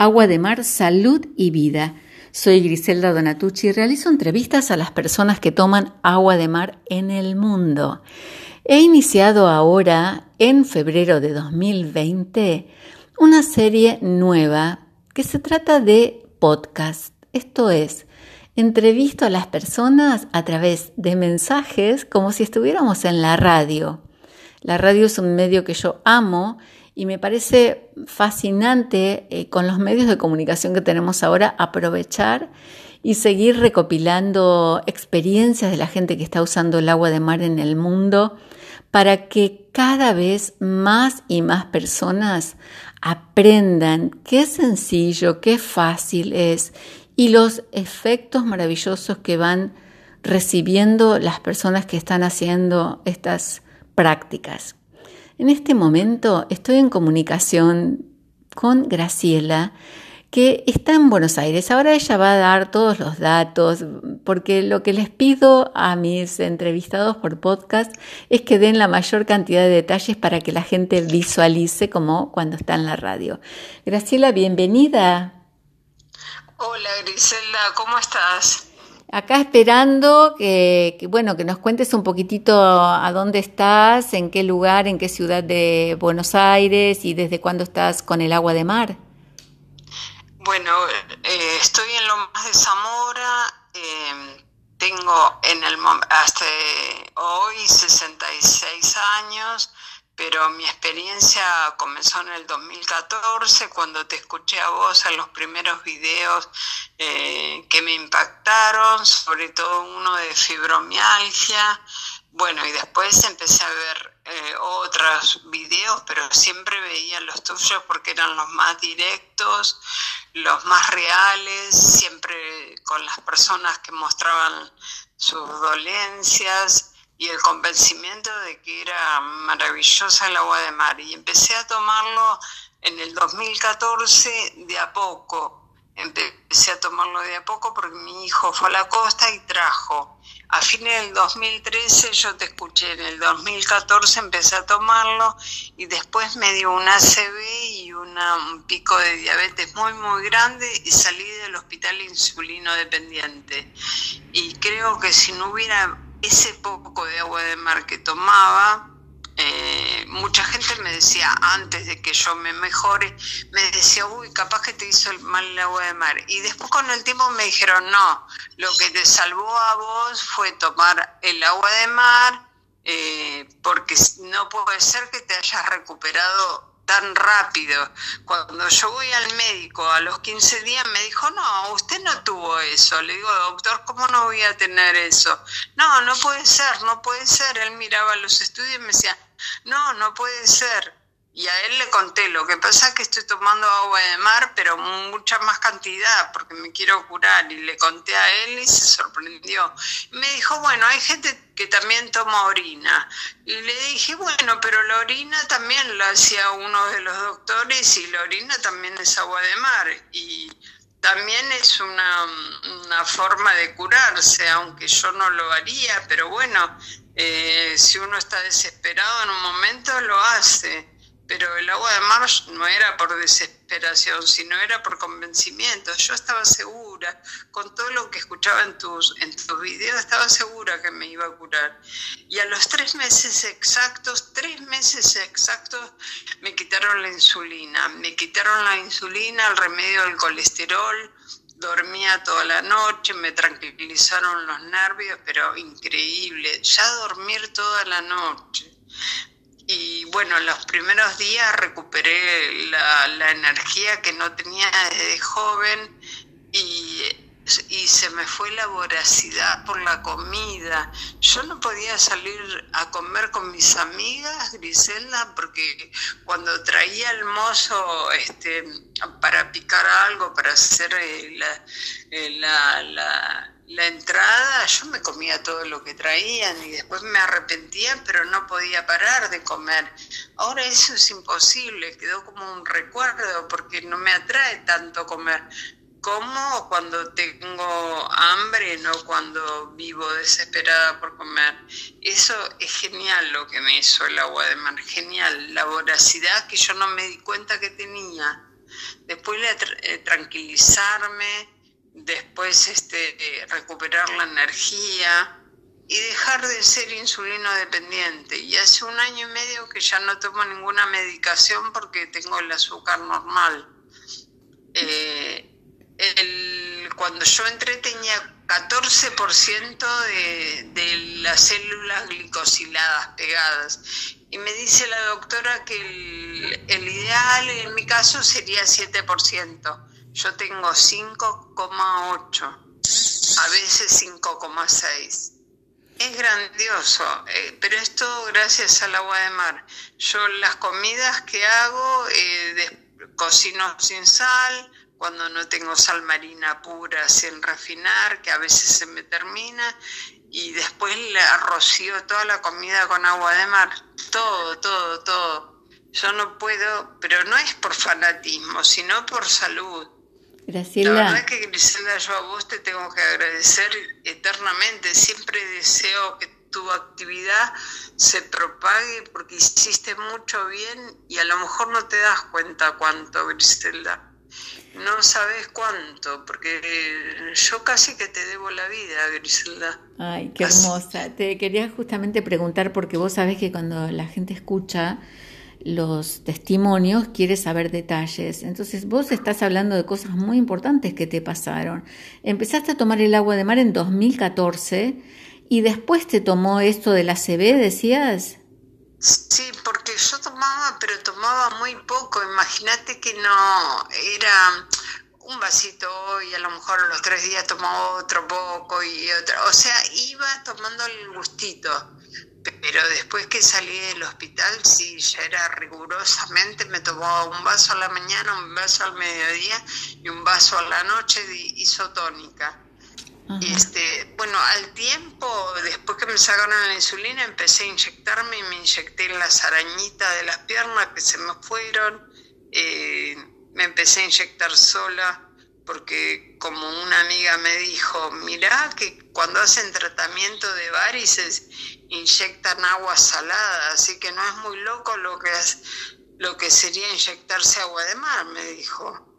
Agua de Mar, Salud y Vida. Soy Griselda Donatucci y realizo entrevistas a las personas que toman agua de mar en el mundo. He iniciado ahora, en febrero de 2020, una serie nueva que se trata de podcast. Esto es, entrevisto a las personas a través de mensajes como si estuviéramos en la radio. La radio es un medio que yo amo y me parece fascinante eh, con los medios de comunicación que tenemos ahora aprovechar y seguir recopilando experiencias de la gente que está usando el agua de mar en el mundo para que cada vez más y más personas aprendan qué sencillo, qué fácil es y los efectos maravillosos que van recibiendo las personas que están haciendo estas prácticas. En este momento estoy en comunicación con Graciela, que está en Buenos Aires. Ahora ella va a dar todos los datos, porque lo que les pido a mis entrevistados por podcast es que den la mayor cantidad de detalles para que la gente visualice como cuando está en la radio. Graciela, bienvenida. Hola Griselda, ¿cómo estás? Acá esperando que, bueno, que nos cuentes un poquitito a dónde estás, en qué lugar, en qué ciudad de Buenos Aires y desde cuándo estás con el agua de mar. Bueno, eh, estoy en Lomas de Zamora, eh, tengo en el hasta hoy 66 años, pero mi experiencia comenzó en el 2014 cuando te escuché a vos en los primeros videos eh, que me impactaron, sobre todo uno de fibromialgia. Bueno, y después empecé a ver eh, otros videos, pero siempre veía los tuyos porque eran los más directos, los más reales, siempre con las personas que mostraban sus dolencias y el convencimiento de que era maravillosa el agua de mar. Y empecé a tomarlo en el 2014 de a poco. Empecé a tomarlo de a poco porque mi hijo fue a la costa y trajo. A fines del 2013 yo te escuché, en el 2014 empecé a tomarlo y después me dio un ACV y un pico de diabetes muy muy grande y salí del hospital insulino dependiente. Y creo que si no hubiera ese poco de agua de mar que tomaba, eh, mucha gente me decía, antes de que yo me mejore, me decía, uy, capaz que te hizo mal el agua de mar. Y después con el tiempo me dijeron, no, lo que te salvó a vos fue tomar el agua de mar, eh, porque no puede ser que te hayas recuperado tan rápido. Cuando yo voy al médico a los 15 días me dijo, no, usted no tuvo eso. Le digo, doctor, ¿cómo no voy a tener eso? No, no puede ser, no puede ser. Él miraba los estudios y me decía, no, no puede ser. Y a él le conté, lo que pasa es que estoy tomando agua de mar, pero mucha más cantidad, porque me quiero curar. Y le conté a él y se sorprendió. me dijo, bueno, hay gente que también toma orina. Y le dije, bueno, pero la orina también la hacía uno de los doctores y la orina también es agua de mar. Y también es una, una forma de curarse, aunque yo no lo haría, pero bueno, eh, si uno está desesperado en un momento, lo hace pero el agua de mar no era por desesperación, sino era por convencimiento. Yo estaba segura, con todo lo que escuchaba en tus, en tus videos, estaba segura que me iba a curar. Y a los tres meses exactos, tres meses exactos, me quitaron la insulina. Me quitaron la insulina, el remedio del colesterol, dormía toda la noche, me tranquilizaron los nervios, pero increíble, ya dormir toda la noche. Y bueno, los primeros días recuperé la, energía que no tenía desde joven y, y, se me fue la voracidad por la comida. Yo no podía salir a comer con mis amigas, Griselda, porque cuando traía el mozo este, para picar algo, para hacer eh, eh, la, la la entrada, yo me comía todo lo que traían y después me arrepentía, pero no podía parar de comer. Ahora eso es imposible, quedó como un recuerdo porque no me atrae tanto comer. Como cuando tengo hambre, no cuando vivo desesperada por comer. Eso es genial lo que me hizo el agua de mar, genial. La voracidad que yo no me di cuenta que tenía después eh, tranquilizarme, después este, recuperar la energía y dejar de ser insulino dependiente. Y hace un año y medio que ya no tomo ninguna medicación porque tengo el azúcar normal. Eh, cuando yo entré tenía 14% de, de las células glicosiladas pegadas. Y me dice la doctora que el, el ideal en mi caso sería 7%. Yo tengo 5,8, a veces 5,6. Es grandioso, eh, pero esto gracias al agua de mar. Yo las comidas que hago, eh, cocino sin sal, cuando no tengo sal marina pura sin refinar, que a veces se me termina, y después la rocío toda la comida con agua de mar, todo, todo, todo. Yo no puedo, pero no es por fanatismo, sino por salud. Graciela. La verdad que Griselda, yo a vos te tengo que agradecer eternamente. Siempre deseo que tu actividad se propague porque hiciste mucho bien y a lo mejor no te das cuenta cuánto, Griselda. No sabes cuánto, porque yo casi que te debo la vida, Griselda. Ay, qué hermosa. Te quería justamente preguntar porque vos sabés que cuando la gente escucha los testimonios, quiere saber detalles. Entonces vos estás hablando de cosas muy importantes que te pasaron. Empezaste a tomar el agua de mar en 2014 y después te tomó esto de la CB, decías. Sí, porque yo tomaba, pero tomaba muy poco. Imagínate que no era un vasito y a lo mejor los tres días tomaba otro poco y otro. O sea, iba tomando el gustito pero después que salí del hospital, sí, ya era rigurosamente, me tomaba un vaso a la mañana, un vaso al mediodía y un vaso a la noche de isotónica. Y este, bueno, al tiempo, después que me sacaron la insulina, empecé a inyectarme y me inyecté en las arañitas de las piernas que se me fueron. Eh, me empecé a inyectar sola porque como una amiga me dijo, mirá que cuando hacen tratamiento de varices inyectan agua salada, así que no es muy loco lo que, es, lo que sería inyectarse agua de mar, me dijo.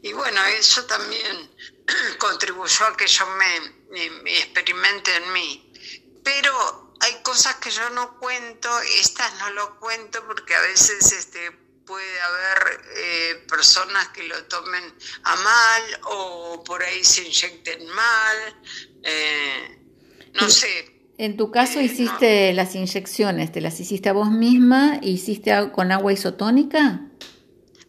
Y bueno, eso también contribuyó a que yo me, me experimente en mí. Pero hay cosas que yo no cuento, estas no lo cuento porque a veces este, puede haber eh, personas que lo tomen a mal o por ahí se inyecten mal, eh, no sé. En tu caso eh, hiciste las inyecciones, ¿te las hiciste a vos misma? ¿Hiciste con agua isotónica?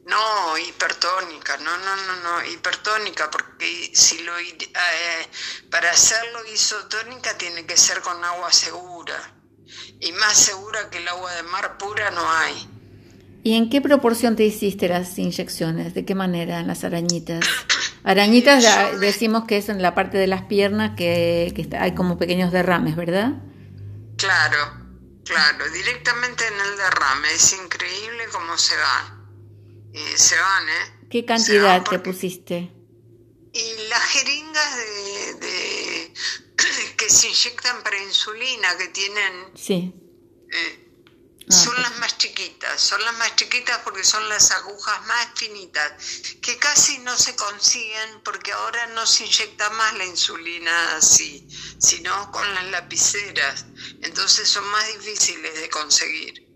No, hipertónica, no, no, no, no, hipertónica, porque si lo para hacerlo isotónica tiene que ser con agua segura. Y más segura que el agua de mar pura no hay. ¿Y en qué proporción te hiciste las inyecciones? ¿De qué manera? En las arañitas. Arañitas decimos que es en la parte de las piernas que, hay como pequeños derrames, ¿verdad? Claro, claro, directamente en el derrame. Es increíble cómo se van. Se van, ¿eh? ¿Qué cantidad te pusiste? Y las jeringas de, que se inyectan para insulina, que tienen... Sí. Eh, son las más chiquitas, son las más chiquitas porque son las agujas más finitas, que casi no se consiguen porque ahora no se inyecta más la insulina así, sino con las lapiceras, entonces son más difíciles de conseguir.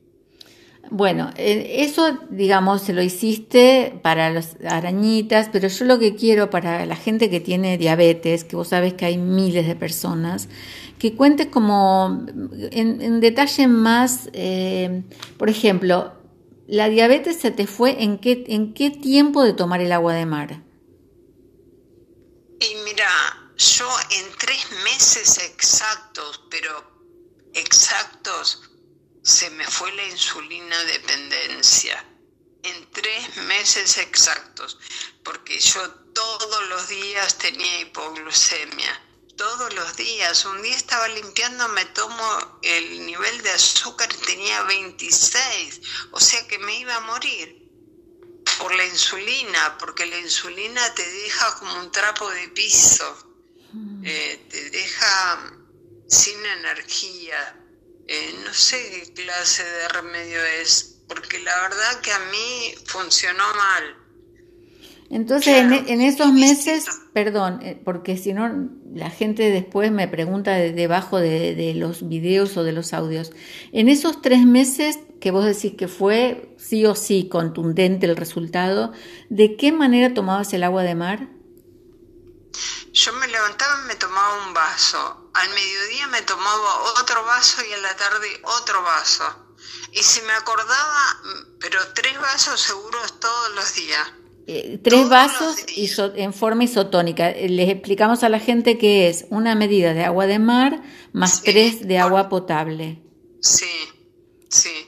Bueno, eh, eso, digamos, se lo hiciste para las arañitas, pero yo lo que quiero para la gente que tiene diabetes, que vos sabes que hay miles de personas, que cuentes como en, detalle más, eh, por ejemplo, la diabetes se te fue en qué, en qué tiempo de tomar el agua de mar. Y mira, yo en tres meses exactos, pero exactos, se me fue la insulina dependencia. En tres meses exactos, porque yo todos los días tenía hipoglucemia todos los días. Un día estaba limpiando, me tomo el nivel de azúcar y tenía 26, o sea que me iba a morir por la insulina, porque la insulina te deja como un trapo de piso, mm. eh, te deja sin energía. Eh, no sé qué clase de remedio es, porque la verdad que a mí funcionó mal. Entonces, en, e, esos meses, perdón, eh, porque si no, la gente después me pregunta debajo de, los videos o de los audios. En esos tres meses que vos decís que fue sí o sí contundente el resultado, ¿de qué manera tomabas el agua de mar? Yo me levantaba y me tomaba un vaso. Al mediodía me tomaba otro vaso y a la tarde otro vaso. Y si me acordaba, pero tres vasos seguros todos los días. Eh, tres vasos en forma isotónica. Eh, les explicamos a la gente que es una medida de agua de mar más tres de agua potable. Sí, sí.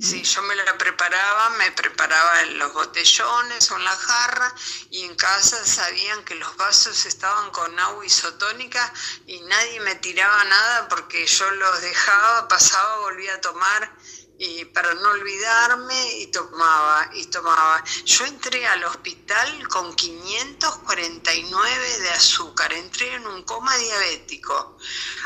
Sí, yo me la preparaba, me preparaba en los botellones o en la jarra y en casa sabían que los vasos estaban con agua isotónica y nadie me tiraba nada porque yo los dejaba, pasaba, volvía a tomar y para no olvidarme y tomaba y tomaba. Yo entré al hospital con 549 de azúcar, entré en un coma diabético.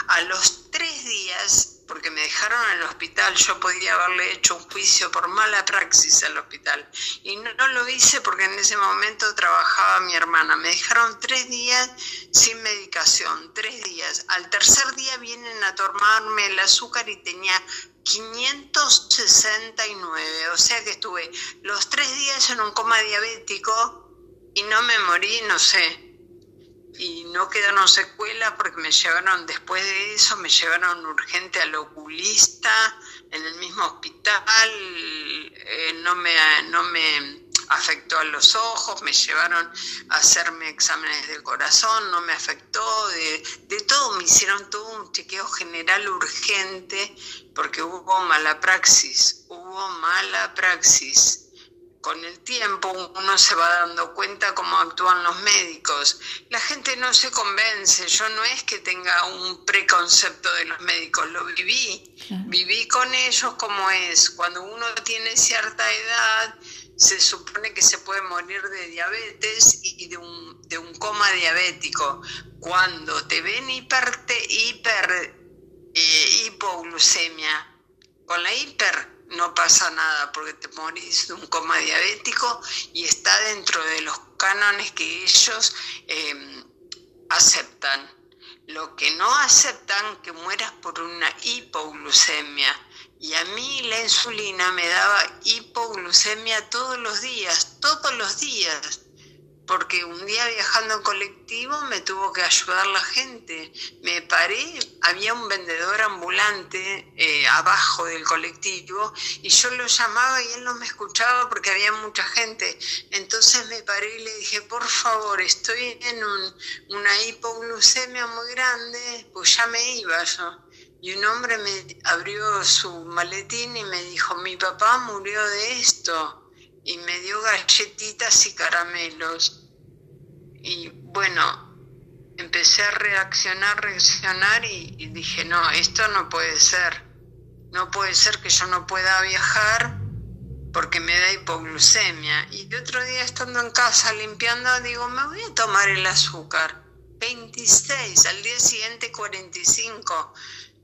A los tres días, porque me dejaron en el hospital, yo podía haberle hecho un juicio por mala praxis al hospital y no, no lo hice porque en ese momento trabajaba mi hermana. Me dejaron tres días sin medicación, tres días. Al tercer día vienen a tomarme el azúcar y tenía 569, o sea que estuve los tres días en un coma diabético y no me morí, no sé. Y no quedaron secuelas porque me llevaron, después de eso, me llevaron urgente al oculista en el mismo hospital, eh, no me, no me afectó a los ojos, me llevaron a hacerme exámenes del corazón, no me afectó, de, de todo, me hicieron todo un chequeo general urgente porque hubo mala praxis, hubo mala praxis. Con el tiempo uno se va dando cuenta cómo actúan los médicos. La gente no se convence, yo no es que tenga un preconcepto de los médicos, lo viví, viví con ellos como es. Cuando uno tiene cierta edad, se supone que se puede morir de diabetes y de un, de un coma diabético. Cuando te ven hiper, hiper eh, hipoglucemia, con la hiper no pasa nada porque te morís de un coma diabético y está dentro de los cánones que ellos em, aceptan. Lo que no aceptan que mueras por una hipoglucemia y a mí la insulina me daba hipoglucemia todos los días, todos los días. Porque un día viajando en colectivo me tuvo que ayudar la gente. Me paré, había un vendedor ambulante eh, abajo del colectivo y yo lo llamaba y él no me escuchaba porque había mucha gente. Entonces me paré y le dije, por favor, estoy en una hipoglucemia muy grande, pues ya me iba yo y un hombre me abrió su maletín y me dijo, mi papá murió de esto, y me dio galletitas y caramelos. Y bueno, empecé a reaccionar, reaccionar y, y dije, no, esto no puede ser. No puede ser que yo no pueda viajar porque me da hipoglucemia. Y otro día estando en casa limpiando, digo, me voy a tomar el azúcar. 26, al día siguiente 45.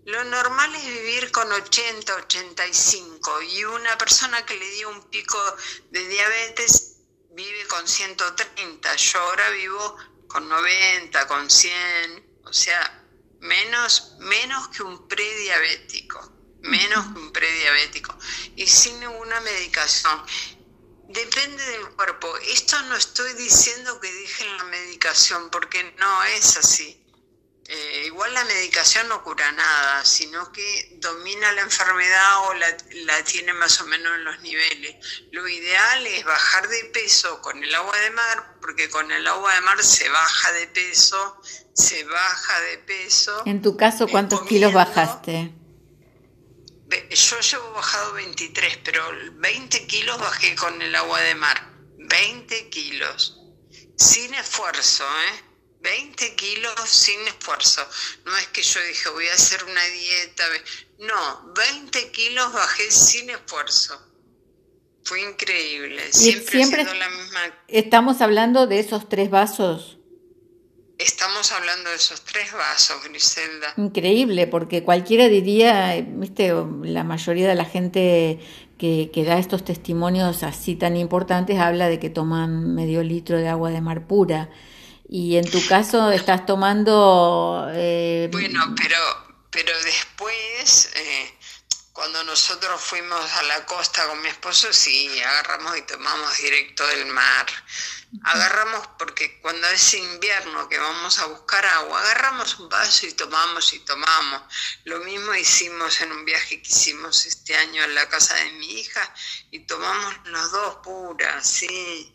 Lo normal es vivir con 80, 85 y una persona que le dio un pico de diabetes vive con 130. Yo ahora vivo con 90, con 100, o sea, menos, menos que un prediabético, menos que un prediabético y sin ninguna medicación. Depende del cuerpo. Esto no estoy diciendo que dejen la medicación porque no es así eh, igual la medicación no cura nada, sino que domina la enfermedad o la, tiene más o menos en los niveles. Lo ideal es bajar de peso con el agua de mar, porque con el agua de mar se baja de peso, se baja de peso. En tu caso, eh, ¿cuántos kilos bajaste? Yo llevo bajado 23, pero 20 kilos bajé con el agua de mar. 20 kilos. Sin esfuerzo, ¿eh? 20 kilos sin esfuerzo. No es que yo dije voy a hacer una dieta. No, 20 kilos bajé sin esfuerzo. Fue increíble. Siempre, siempre la misma. Estamos hablando de esos tres vasos. Estamos hablando de esos tres vasos, Griselda. Increíble, porque cualquiera diría, viste, la mayoría de la gente que, que, da estos testimonios así tan importantes habla de que toman medio litro de agua de mar pura. Y en tu caso estás tomando... Eh, bueno, pero, pero después... Eh, cuando nosotros fuimos a la costa con mi esposo, sí, agarramos y tomamos directo del mar. Agarramos porque cuando es invierno que vamos a buscar agua, agarramos un vaso y tomamos y tomamos. Lo mismo hicimos en un viaje que hicimos este año en la casa de mi hija y tomamos los dos puras, sí.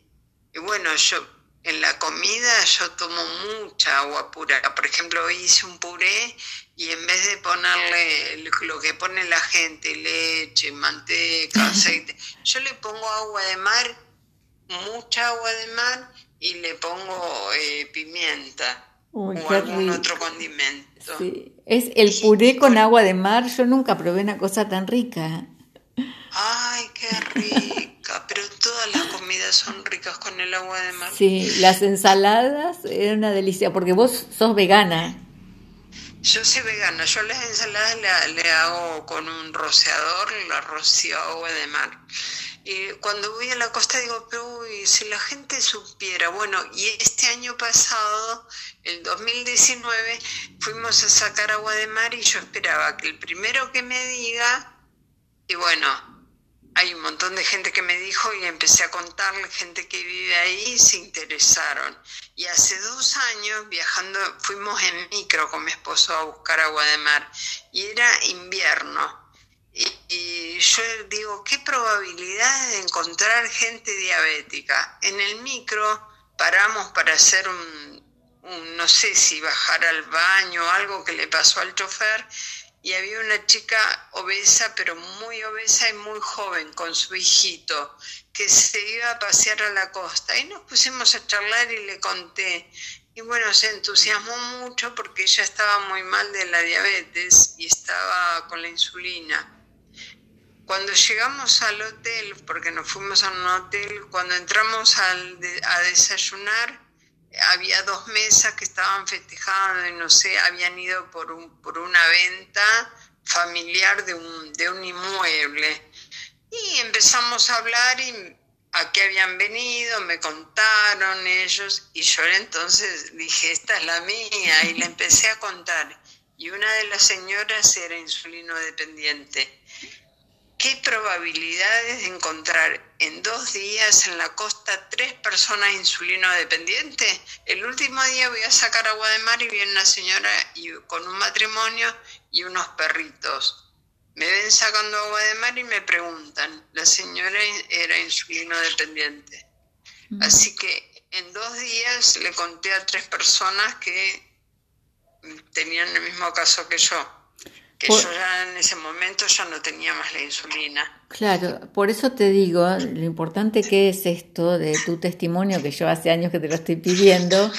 Y bueno, yo en la comida yo tomo mucha agua pura. Por ejemplo, hoy hice un puré y en vez de ponerle lo que pone la gente, leche, manteca, aceite, yo le pongo agua de mar, mucha agua de mar y le pongo eh, pimienta o algún otro condimento. Es el puré con agua de mar, yo nunca probé una cosa tan rica. Ay, qué rica, pero todas las comidas son ricas con el agua de mar. Sí, las ensaladas eran una delicia, porque vos sos vegana. Yo soy vegana, yo las ensaladas le, hago con un rociador, la rocío agua de mar. Y cuando voy a la costa digo, pero uy, si la gente supiera, bueno, y este año pasado, el 2019, fuimos a sacar agua de mar y yo esperaba que el primero que me diga, y bueno, hay un montón de gente que me dijo y empecé a contarle, gente que vive ahí, se interesaron. Y hace dos años viajando, fuimos en micro con mi esposo a buscar agua de mar y era invierno. Y, yo digo, ¿qué probabilidad de encontrar gente diabética? En el micro paramos para hacer un, un no sé si bajar al baño o algo que le pasó al chofer y había una chica obesa, pero muy obesa y muy joven, con su hijito, que se iba a pasear a la costa. Y nos pusimos a charlar y le conté. Y bueno, se entusiasmó mucho porque ella estaba muy mal de la diabetes y estaba con la insulina. Cuando llegamos al hotel, porque nos fuimos a un hotel, cuando entramos al a desayunar, había dos mesas que estaban festejando y no sé, habían ido por, un, por una venta familiar de un, de un inmueble. Y empezamos a hablar y a qué habían venido, me contaron ellos y yo entonces dije, esta es la mía y le empecé a contar. Y una de las señoras era insulino dependiente. ¿Qué probabilidades de encontrar en dos días en la costa tres personas insulino dependientes? El último día voy a sacar agua de mar y viene una señora y, con un matrimonio y unos perritos. Me ven sacando agua de mar y me preguntan, la señora era insulino dependiente. Así que en dos días le conté a tres personas que tenían el mismo caso que yo yo ya en ese momento ya no tenía más la insulina. Claro, por eso te digo lo importante que es esto de tu testimonio, que yo hace años que te lo estoy pidiendo,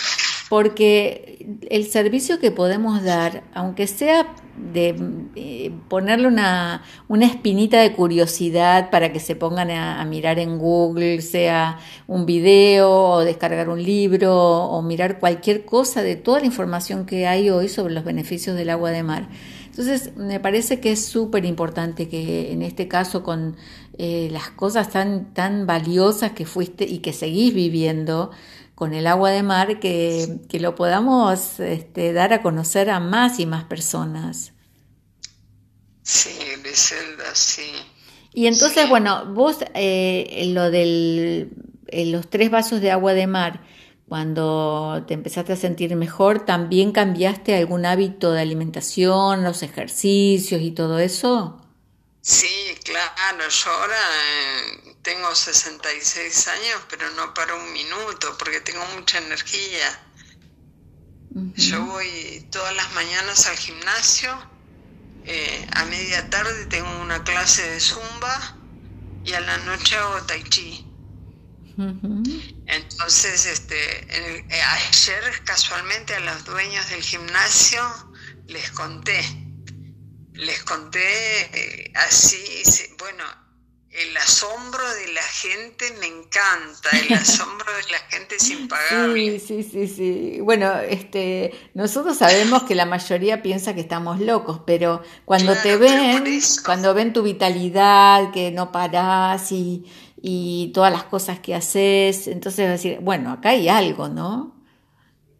porque el servicio que podemos dar, aunque sea de eh, ponerle una, una, espinita de curiosidad para que se pongan a, a, mirar en Google, sea un video o descargar un libro o mirar cualquier cosa de toda la información que hay hoy sobre los beneficios del agua de mar entonces, me parece que es súper importante que en este caso con eh, las cosas tan, tan valiosas que fuiste y que seguís viviendo con el agua de mar, que, lo podamos este, dar a conocer a más y más personas. Sí, Griselda, sí. Y entonces, bueno, vos eh, lo de los tres vasos de agua de mar, cuando te empezaste a sentir mejor, ¿también cambiaste algún hábito de alimentación, los ejercicios y todo eso? Sí, claro, yo ahora eh, tengo 66 años, pero no para un minuto porque tengo mucha energía. Yo voy todas las mañanas al gimnasio, eh, a media tarde tengo una clase de zumba y a la noche hago tai chi. Entonces, este, eh, ayer casualmente a los dueños del gimnasio les conté, les conté eh, así, bueno, el asombro de la gente me encanta, el asombro de la gente sin pagar. Sí, sí, sí, sí. Bueno, este, nosotros sabemos que la mayoría piensa que estamos locos, pero cuando te ven, cuando ven tu vitalidad, que no parás y, y todas las cosas que haces, entonces decir, bueno, acá hay algo, ¿no?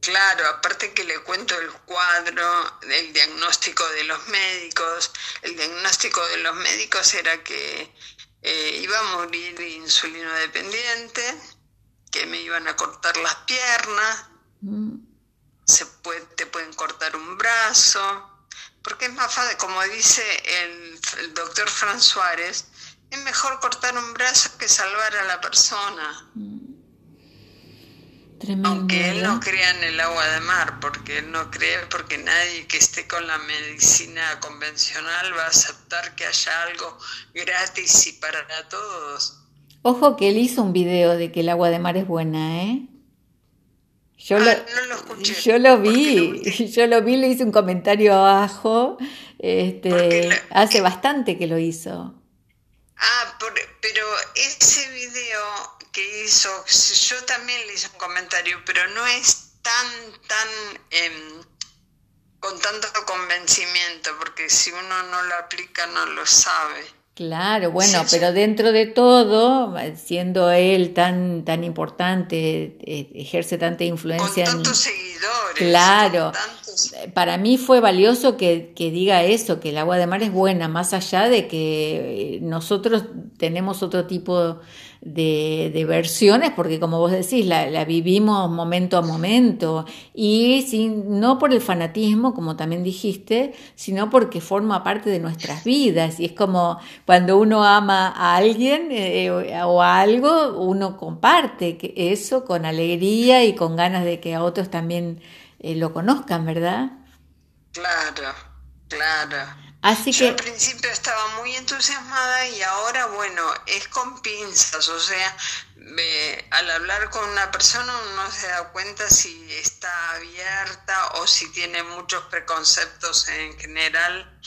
Claro, aparte que le cuento el cuadro, el diagnóstico de los médicos. El diagnóstico de los médicos era que eh, iba a morir insulino dependiente, que me iban a cortar las piernas, mm. se puede, te pueden cortar un brazo, porque es más fácil, como dice el, el doctor Fran Suárez, es mejor cortar un brazo que salvar a la persona. Mm. Aunque él no crea en el agua de mar, porque él no cree, porque nadie que esté con la medicina convencional va a aceptar que haya algo gratis y para todos. Ojo que él hizo un video de que el agua de mar es buena, ¿eh? Yo, lo, ah, no lo escuché, yo lo vi, yo lo vi, le hice un comentario abajo, este, hace bastante que lo hizo. Ah, pero ese video que hizo, yo también le hice un comentario, pero no es tan, tan, eh, con tanto convencimiento, porque si uno no lo aplica no lo sabe. Claro, bueno, pero dentro de todo, siendo él tan tan importante, eh, ejerce tanta influencia. Con tantos seguidores. Claro. Para mí fue valioso que, que, diga eso, que el agua de mar es buena, más allá de que nosotros tenemos otro tipo de, versiones, porque como vos decís, la, la, vivimos momento a momento, y sin, no por el fanatismo, como también dijiste, sino porque forma parte de nuestras vidas, y es como cuando uno ama a alguien eh, o a algo, uno comparte eso con alegría y con ganas de que a otros también eh, lo conozcan, ¿verdad? Claro, claro. Así Yo que... al principio estaba muy entusiasmada y ahora, bueno, es con pinzas, o sea, al hablar con una persona uno se da cuenta si está abierta o si tiene muchos preconceptos en general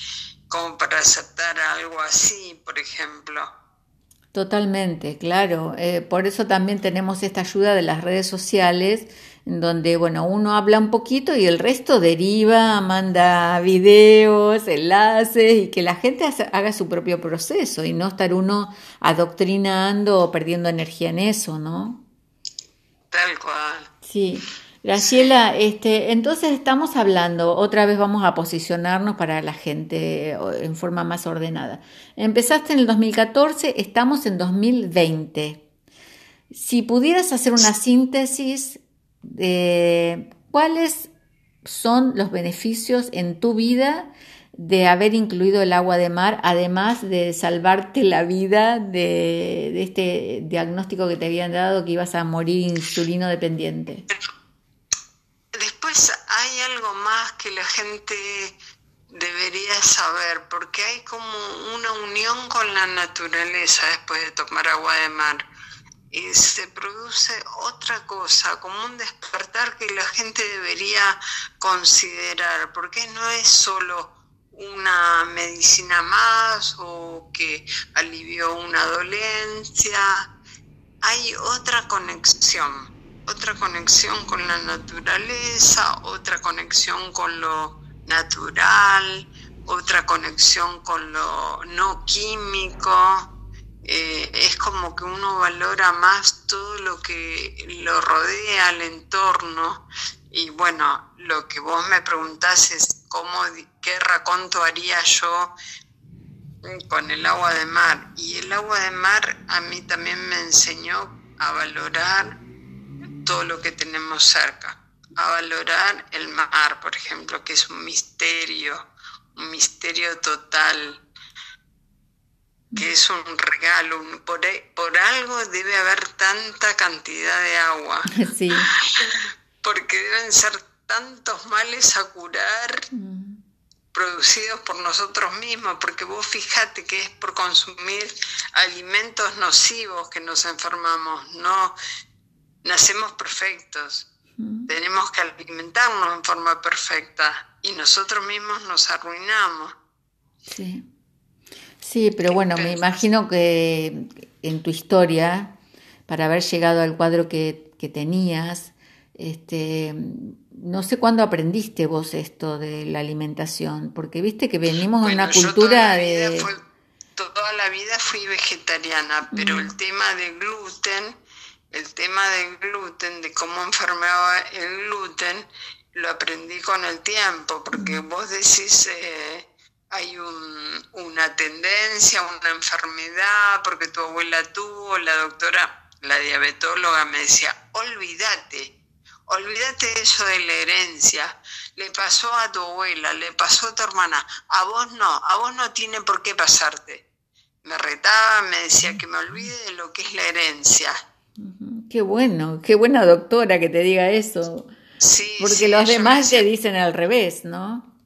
como para aceptar algo así, por ejemplo. Totalmente, claro. Eh, por eso también tenemos esta ayuda de las redes sociales donde, bueno, uno habla un poquito y el resto deriva, manda videos, enlaces y que la gente haga su propio proceso y no estar uno adoctrinando o perdiendo energía en eso, ¿no? Tal cual. Sí. Graciela, este, entonces estamos hablando, otra vez vamos a posicionarnos para la gente en forma más ordenada. Empezaste en el 2014, estamos en 2020. Si pudieras hacer una síntesis de cuáles son los beneficios en tu vida de haber incluido el agua de mar, además de salvarte la vida de este diagnóstico que te habían dado que ibas a morir insulino dependiente. Después hay algo más que la gente debería saber, porque hay como una unión con la naturaleza después de tomar agua de mar y se produce otra cosa, como un despertar que la gente debería considerar, porque no es solo una medicina más o que alivió una dolencia, hay otra conexión, otra conexión con la naturaleza, otra conexión con lo natural, otra conexión con lo no químico eh, es como que uno valora más todo lo que lo rodea, el entorno. Y bueno, lo que vos me preguntás es cómo, qué raconto haría yo con el agua de mar. Y el agua de mar a mí también me enseñó a valorar todo lo que tenemos cerca, a valorar el mar, por ejemplo, que es un misterio, un misterio total que es un regalo, por, por algo debe haber tanta cantidad de agua. Sí. Porque deben ser tantos males a curar mm. producidos por nosotros mismos, porque vos fíjate que es por consumir alimentos nocivos que nos enfermamos, no nacemos perfectos. Mm. Tenemos que alimentarnos en forma perfecta y nosotros mismos nos arruinamos. Sí. Sí, pero bueno, me imagino que en tu historia, para haber llegado al cuadro que, que tenías. Este, no sé cuándo aprendiste vos esto de la alimentación, porque viste que venimos de una cultura de... toda la vida fui vegetariana, pero el tema de gluten, el tema del gluten, de cómo enfermaba el gluten, lo aprendí con el tiempo, porque vos decís, eh, hay una tendencia, una enfermedad, porque tu abuela tuvo, la doctora, la diabetóloga me decía, olvídate, olvídate eso de la herencia, le pasó a tu abuela, le pasó a tu hermana, a vos no, a vos no tiene por qué pasarte. Me retaba, me decía que me olvide de lo que es la herencia. Qué bueno, qué buena doctora que te diga eso. Sí, Porque los demás te dicen al revés, ¿no?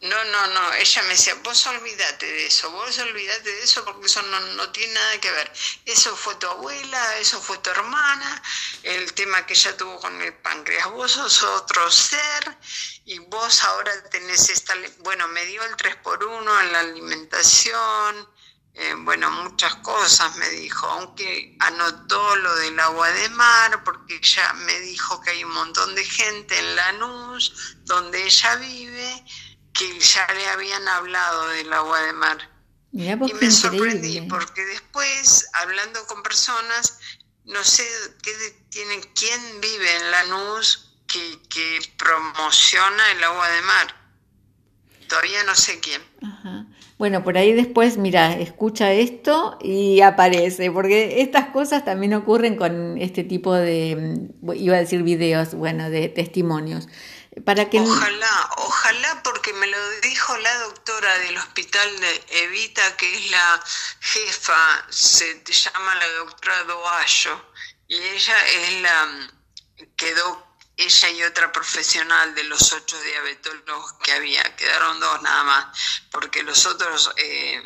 No, no, no, ella me decía, vos olvídate de eso, vos olvídate de eso porque eso no, no, tiene nada que ver. Eso fue tu abuela, eso fue tu hermana, el tema que ella tuvo con el páncreas. Vos sos otro ser y vos ahora tenés esta... Bueno, me dio el 3 por 1 en la alimentación, eh, bueno, muchas cosas me dijo, aunque anotó lo del agua de mar, porque ella me dijo que hay un montón de gente en Lanús, donde ella vive, que ya le habían hablado del agua de mar. y me sorprendí, porque después, hablando con personas, no sé qué tienen, quién vive en Lanús que, que promociona el agua de mar. Todavía no sé quién. Ajá. Bueno, por ahí después, mira, escucha esto y aparece, porque estas cosas también ocurren con este tipo de, iba a decir videos, bueno, de testimonios. Ojalá, ojalá porque me lo dijo la doctora del hospital de Evita, que es la jefa, se llama la doctora Doayo, y ella es la, quedó ella y otra profesional de los ocho diabetólogos que había, quedaron dos nada más, porque los otros eh,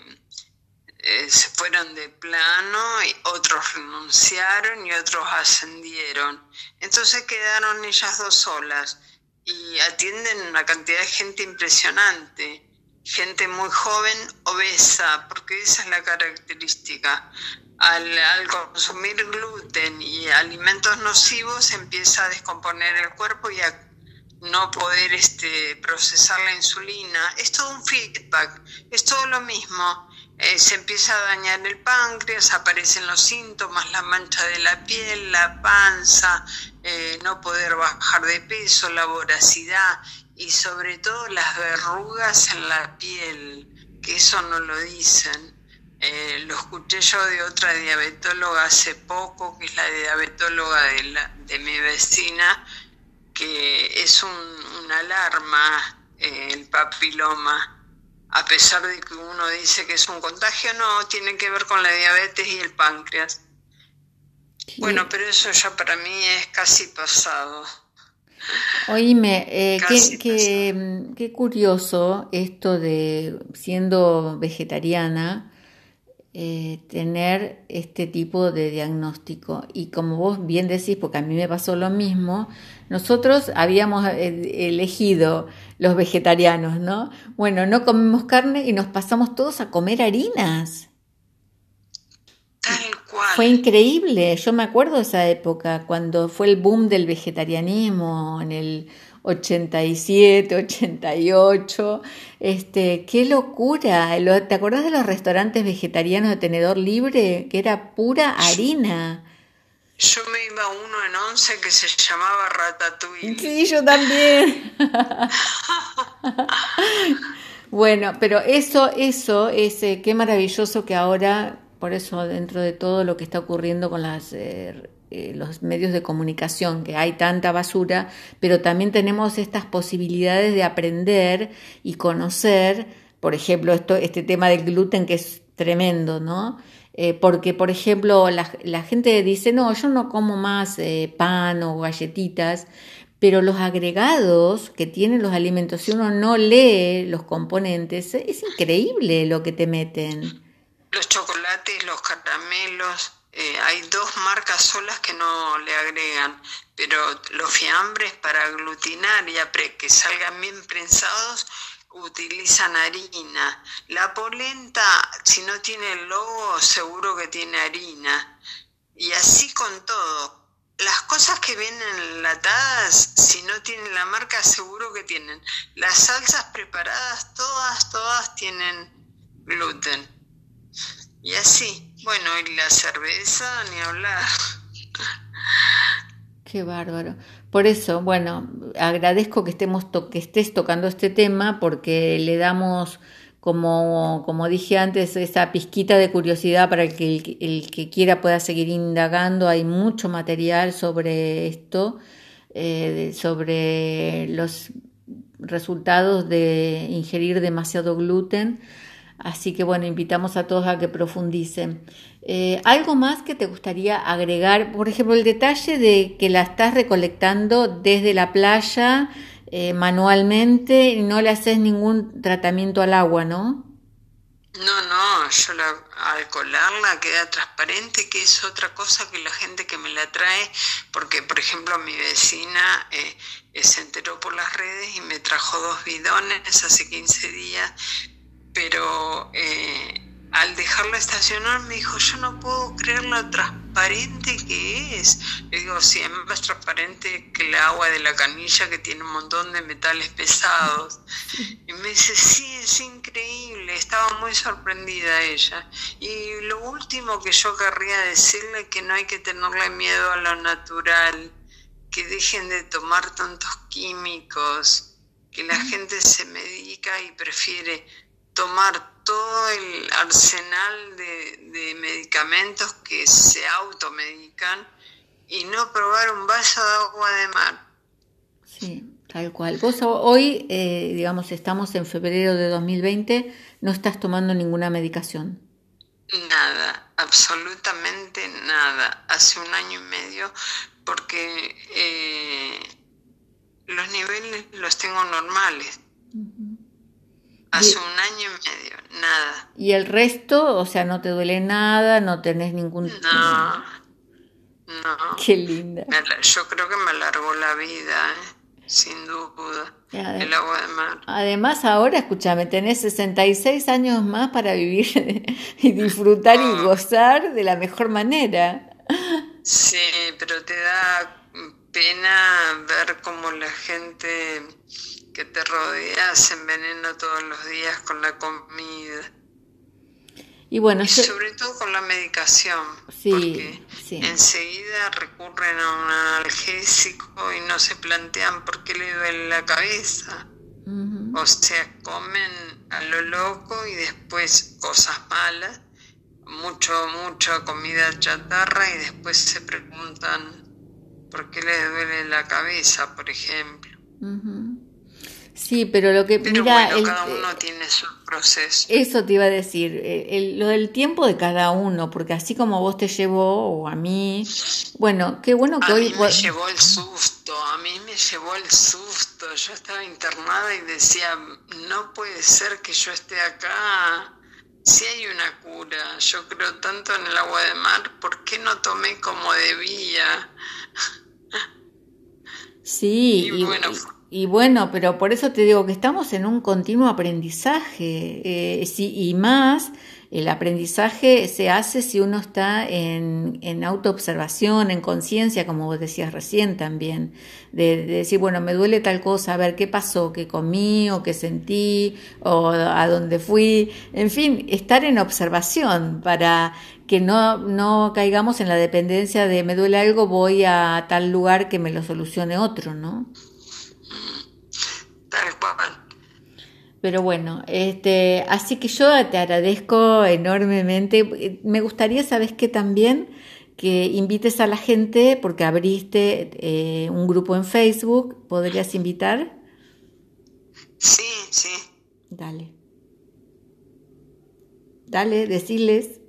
eh, se fueron de plano y otros renunciaron y otros ascendieron. Entonces quedaron ellas dos solas y atienden una cantidad de gente impresionante, gente muy joven, obesa, porque esa es la característica al, consumir gluten y alimentos nocivos empieza a descomponer el cuerpo y a no poder este, procesar la insulina. Es todo un feedback, es todo lo mismo. Eh, se empieza a dañar el páncreas, aparecen los síntomas, la mancha de la piel, la panza, eh, no poder bajar de peso, la voracidad y sobre todo las verrugas en la piel, que eso no lo dicen. Eh, lo escuché yo de otra diabetóloga hace poco, que es la diabetóloga de, de mi vecina, que es un, una alarma eh, el papiloma. A pesar de que uno dice que es un contagio, no, tiene que ver con la diabetes y el páncreas. Bueno, pero eso ya para mí es casi pasado. Oíme, eh, qué, qué, curioso esto de siendo vegetariana, eh, tener este tipo de diagnóstico. Y como vos bien decís, porque a mí me pasó lo mismo, nosotros habíamos eh, elegido los vegetarianos, ¿no? Bueno, no comemos carne y nos pasamos todos a comer harinas. Fue increíble, yo me acuerdo de esa época, cuando fue el boom del vegetarianismo en el 87, 88. Este, qué locura. ¿Te acordás de los restaurantes vegetarianos de tenedor libre? Que era pura harina. Yo me iba a uno en once que se llamaba Ratatouille. Sí, yo también. bueno, pero eso, eso es, eh, qué maravilloso que ahora, por eso dentro de todo lo que está ocurriendo con las eh, eh, los medios de comunicación, que hay tanta basura, pero también tenemos estas posibilidades de aprender y conocer, por ejemplo, esto, este tema del gluten que es tremendo, ¿no? Eh, porque, por ejemplo, la, gente dice, no, yo no como más eh, pan o galletitas, pero los agregados que tienen los alimentos, si uno no lee los componentes, es increíble lo que te meten. Los chocolates, los caramelos, eh, hay dos marcas solas que no le agregan, pero los fiambres para aglutinar y que salgan bien prensados utilizan harina. La polenta, si no tiene el logo, seguro que tiene harina. Y así con todo. las cosas que vienen enlatadas, si no tienen la marca, seguro que tienen. Las salsas preparadas, todas, todas tienen gluten. Y así, bueno, y la cerveza, ni hablar. Qué bárbaro. Por eso, bueno, agradezco que estemos que estés tocando este tema porque le damos como, como dije antes, esa pizquita de curiosidad para el que, el, que quiera pueda seguir indagando. Hay mucho material sobre esto, eh, sobre los resultados de ingerir demasiado gluten. Así que bueno, invitamos a todos a que profundicen. Eh, ¿Algo más que te gustaría agregar? Por ejemplo, el detalle de que la estás recolectando desde la playa eh, manualmente y no le haces ningún tratamiento al agua, ¿no? No, no, yo la, al colarla queda transparente, que es otra cosa que la gente que me la trae, porque por ejemplo mi vecina eh, se enteró por las redes y me trajo dos bidones hace 15 días, pero eh, al dejarla estacionar me dijo, yo no puedo creer lo transparente que es. Le digo, sí, es más transparente que el agua de la canilla que tiene un montón de metales pesados. Y me dice, sí, es increíble, estaba muy sorprendida ella. Y lo último que yo querría decirle es que no hay que tenerle miedo a lo natural, que dejen de tomar tantos químicos, que la gente se medica y prefiere tomar todo el arsenal de, medicamentos que se automedican y no probar un vaso de agua de mar. Sí, tal cual. Vos hoy, eh, digamos, estamos en febrero de 2020, no estás tomando ninguna medicación. Nada, absolutamente nada. Hace un año y medio, porque eh, los niveles los tengo normales. Hace un año y medio, nada. ¿Y el resto? O sea, ¿no te duele nada? ¿No tenés ningún...? No, no. Qué linda. Yo creo que me alargó la vida, ¿eh? sin duda. el agua de mar. Además, ahora, escúchame, tenés 66 años más para vivir y disfrutar y gozar de la mejor manera. Sí, pero te da pena ver cómo la gente que te rodea se envenena todos los días con la comida. Y bueno, sobre todo con la medicación, sí, porque enseguida recurren a un analgésico y no se plantean por qué le duele la cabeza. O sea, comen a lo loco y después cosas malas, mucho, mucha comida chatarra y después se preguntan por qué les duele la cabeza, por ejemplo. Sí, pero lo que pero mira, bueno, cada uno tiene su proceso. Eso te iba a decir, eh, lo del tiempo de cada uno, porque así como vos te llevó o a mí, bueno, qué bueno que a hoy mí me llevó el susto, a mí me llevó el susto. Yo estaba internada y decía, no puede ser que yo esté acá. Si hay una cura, yo creo tanto en el agua de mar, ¿por qué no tomé como debía? Sí, y, bueno, y bueno, pero por eso te digo que estamos en un continuo aprendizaje eh, y más el aprendizaje se hace si uno está en, en autoobservación, en conciencia, como vos decías recién también, de, de, decir, bueno, me duele tal cosa, a ver qué pasó, qué comí o qué sentí o a dónde fui, en fin, estar en observación para que no, no caigamos en la dependencia de me duele algo, voy a tal lugar que me lo solucione otro, ¿no? Pero bueno, este, así que yo te agradezco enormemente. Me gustaría, sabes que también que invites a la gente, porque abriste eh, un grupo en Facebook, ¿podrías invitar? Sí, sí. Dale. Dale, decirles.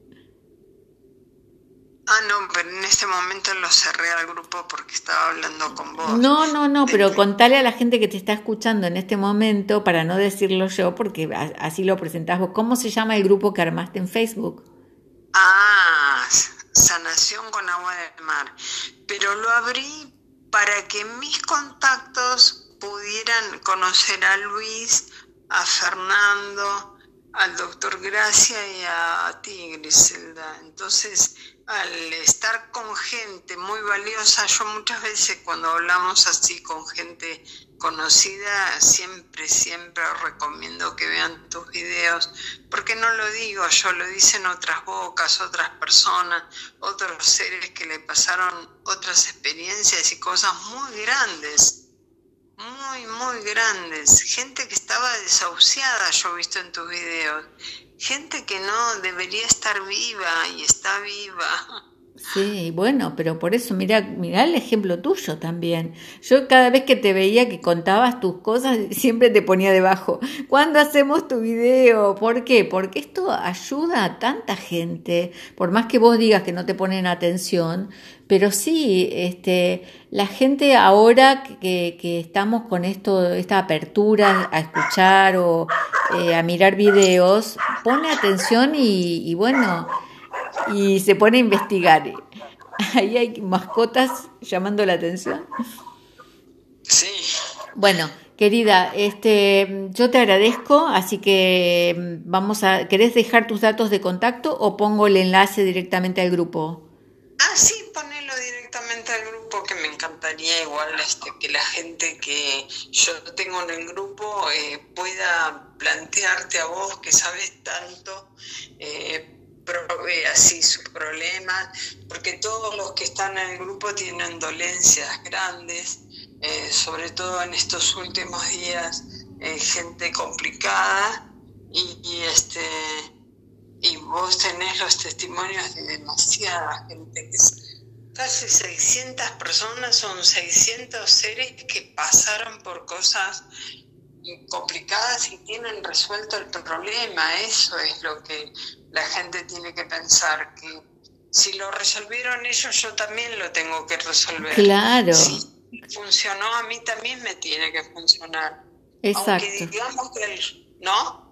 Ah, no, pero en este momento lo cerré al grupo porque estaba hablando con vos. No, no, no, pero este contale a la gente que te está escuchando en este momento, para no decirlo yo, porque así lo presentás vos. ¿Cómo se llama el grupo que armaste en Facebook? Ah, Sanación con Agua del Mar. Pero lo abrí para que mis contactos pudieran conocer a Luis, a Fernando, al doctor Gracia y a ti, Griselda. Entonces, al estar con gente muy valiosa, yo muchas veces cuando hablamos así con gente conocida, siempre, siempre recomiendo que vean tus videos, porque no lo digo yo, lo dicen otras bocas, otras personas, otros seres que le pasaron otras experiencias y cosas muy grandes muy, muy grandes. Gente que estaba desahuciada, yo he visto en tus videos. Gente que no debería estar viva y está viva. Sí, bueno, pero por eso, mira, mira el ejemplo tuyo también. Yo cada vez que te veía que contabas tus cosas, siempre te ponía debajo, ¿cuándo hacemos tu video? ¿Por qué? Porque esto ayuda a tanta gente, por más que vos digas que no te ponen atención, pero sí, este, la gente ahora que, que estamos con esto, esta apertura a escuchar o eh, a mirar videos, pone atención y, y bueno, y se pone a investigar. Ahí hay mascotas llamando la atención. Sí. Bueno, querida, este, yo te agradezco, así que vamos a, ¿querés dejar tus datos de contacto o pongo el enlace directamente al grupo? Ah, sí, ponelo directamente al grupo, que me encantaría igual este, que la gente que yo tengo en el grupo eh, pueda plantearte a vos que sabes tanto. Eh, así sus problemas, porque todos los que están en el grupo tienen dolencias grandes, eh, sobre todo en estos últimos días, eh, gente complicada, y, este y vos tenés los testimonios de demasiada gente, que casi 600 personas, son 600 seres que pasaron por cosas complicadas y tienen resuelto el problema. Eso es lo que la gente tiene que pensar, que si lo resolvieron ellos, yo también lo tengo que resolver. Claro. Si funcionó, a mí también me tiene que funcionar. Exacto. Aunque digamos que, ¿no?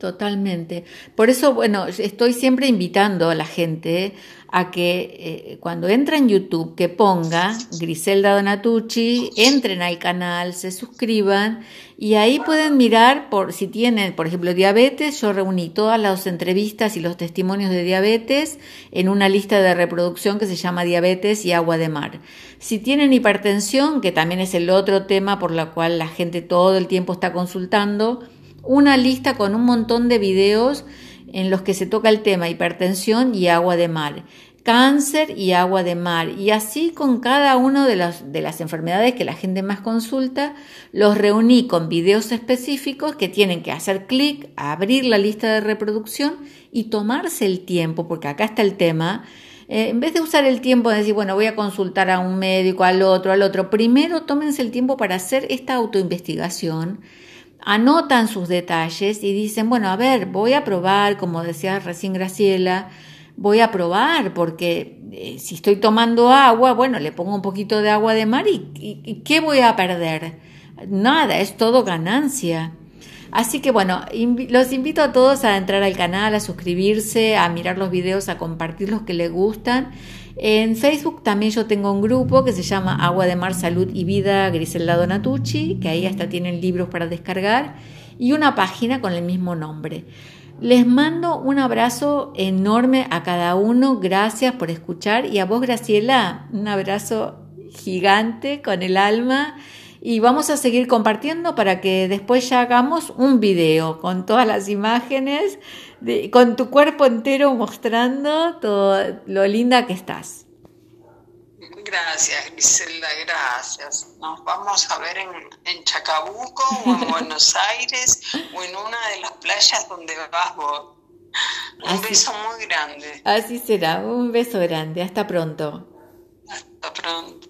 Totalmente. Por eso, bueno, estoy siempre invitando a la gente a que eh, cuando entra en YouTube, que ponga Griselda Donatucci, entren al canal, se suscriban y ahí pueden mirar por si tienen, por ejemplo, diabetes. Yo reuní todas las entrevistas y los testimonios de diabetes en una lista de reproducción que se llama Diabetes y Agua de Mar. Si tienen hipertensión, que también es el otro tema por la cual la gente todo el tiempo está consultando, una lista con un montón de videos en los que se toca el tema hipertensión y agua de mar, cáncer y agua de mar, y así con cada una de las, de las enfermedades que la gente más consulta, los reuní con videos específicos que tienen que hacer clic, abrir la lista de reproducción y tomarse el tiempo, porque acá está el tema. Eh, en vez de usar el tiempo de decir, bueno, voy a consultar a un médico, al otro, al otro, primero tómense el tiempo para hacer esta autoinvestigación anotan sus detalles y dicen, bueno, a ver, voy a probar, como decía recién Graciela, voy a probar porque eh, si estoy tomando agua, bueno, le pongo un poquito de agua de mar y, ¿qué voy a perder? Nada, es todo ganancia. Así que bueno, los invito a todos a entrar al canal, a suscribirse, a mirar los videos, a compartir los que les gustan en Facebook también yo tengo un grupo que se llama Agua de Mar, Salud y Vida Griselda Donatucci, que ahí hasta tienen libros para descargar, y una página con el mismo nombre. Les mando un abrazo enorme a cada uno, gracias por escuchar y a vos Graciela, un abrazo gigante con el alma y vamos a seguir compartiendo para que después ya hagamos un video con todas las imágenes, con tu cuerpo entero mostrando todo lo linda que estás. Gracias, Griselda, gracias. Nos vamos a ver en, en Chacabuco o en Buenos Aires o en una de las playas donde vas vos. Un beso muy grande. Así será, un beso grande. Hasta pronto. Hasta pronto.